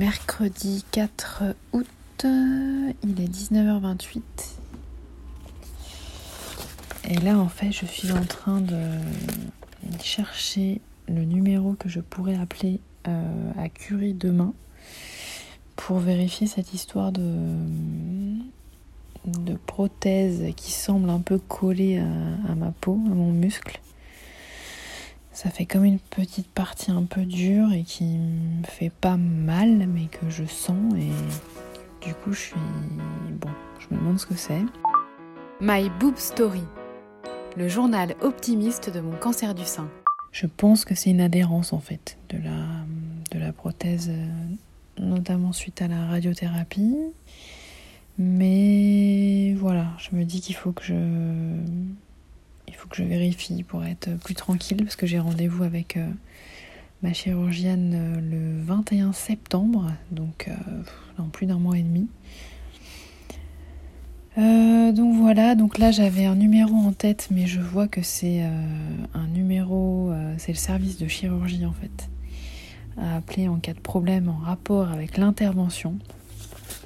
mercredi 4 août, il est 19h28. Et là, en fait, je suis en train de chercher le numéro que je pourrais appeler euh, à Curie demain pour vérifier cette histoire de, prothèse qui semble un peu collée à ma peau, à mon muscle. Ça fait comme une petite partie un peu dure et qui me fait pas mal, mais que je sens et du coup je suis... Bon, je me demande ce que c'est. My Boob Story, le journal optimiste de mon cancer du sein. Je pense que c'est une adhérence en fait de la, de la prothèse, notamment suite à la radiothérapie. Mais voilà, je me dis qu'il faut que je il faut que je vérifie pour être plus tranquille parce que j'ai rendez-vous avec euh, ma chirurgienne euh, le 21 septembre, donc euh, dans plus d'un mois et demi. donc voilà, donc là j'avais un numéro en tête, mais je vois que c'est un numéro, c'est le service de chirurgie en fait, à appeler en cas de problème en rapport avec l'intervention.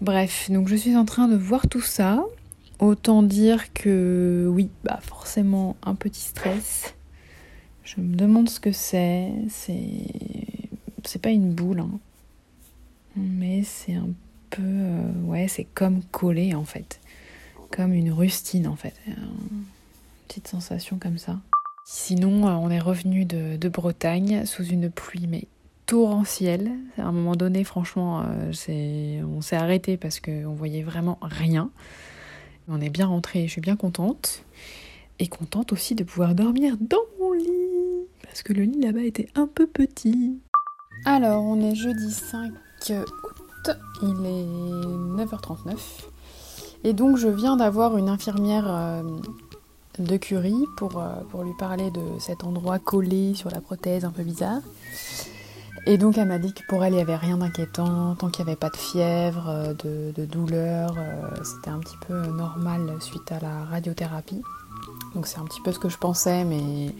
Bref, donc je suis en train de voir tout ça. Autant dire que oui, bah forcément un petit stress. Je me demande ce que c'est. C'est pas une boule, hein. mais c'est un peu euh, ouais, c'est comme collé en fait, comme une rustine en fait, une petite sensation comme ça. Sinon, euh, on est revenu de, Bretagne sous une pluie mais torrentielle. À un moment donné, franchement, euh, on s'est arrêté parce qu'on voyait vraiment rien. On est bien rentré, je suis bien contente. Et contente aussi de pouvoir dormir dans mon lit. Parce que le lit là-bas était un peu petit. Alors, on est jeudi 5 août. Il est 9h39. Et donc, je viens d'avoir une infirmière euh, de Curie euh, pour lui parler de cet endroit collé sur la prothèse un peu bizarre. Et donc elle m'a dit que pour elle il n'y avait rien d'inquiétant, tant qu'il n'y avait pas de fièvre, euh, de, douleur, euh, c'était un petit peu normal suite à la radiothérapie. Donc c'est un petit peu ce que je pensais, mais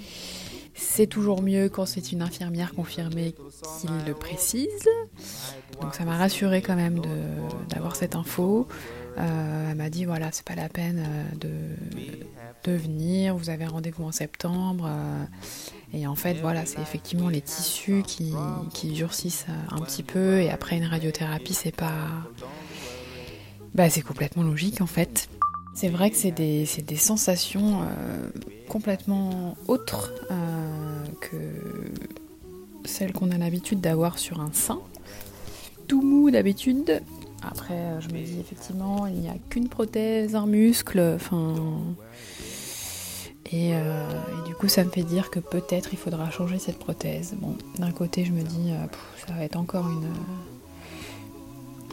c'est toujours mieux quand c'est une infirmière confirmée qui le précise. Donc ça m'a rassuré quand même d'avoir cette info. Euh, elle m'a dit voilà, c'est pas la peine de, de venir, vous avez rendez-vous en septembre. Et en fait, voilà, c'est effectivement les tissus qui, durcissent un petit peu. Et après une radiothérapie, c'est pas. Bah, c'est complètement logique en fait. C'est vrai que c'est des, des, sensations euh, complètement autres euh, que celles qu'on a l'habitude d'avoir sur un sein. Tout mou d'habitude. Après, euh, je me dis effectivement, il n'y a qu'une prothèse, un muscle. Enfin euh, et, du coup, ça me fait dire que peut-être il faudra changer cette prothèse. Bon, d'un côté, je me dis, euh, ça va être encore une,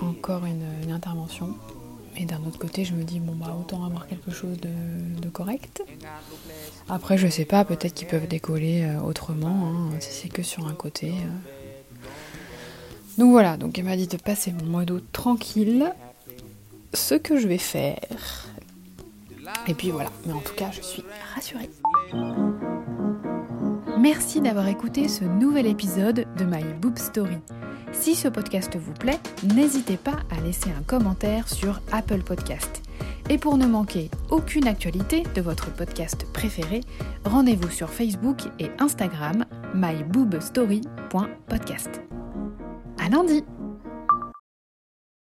encore une, intervention. Et d'un autre côté, je me dis, bon, bah, autant avoir quelque chose de, correct. Après, je sais pas, peut-être qu'ils peuvent décoller euh, autrement, hein, si c'est que sur un côté. Donc voilà, donc elle m'a dit de passer mon mois d'août tranquille. Ce que je vais faire, et puis voilà, mais en tout cas, je suis rassurée. Merci d'avoir écouté ce nouvel épisode de My Boob Story. Si ce podcast vous plaît, n'hésitez pas à laisser un commentaire sur Apple Podcast. Et pour ne manquer aucune actualité de votre podcast préféré, rendez-vous sur Facebook et Instagram myboobstory.podcast. À lundi!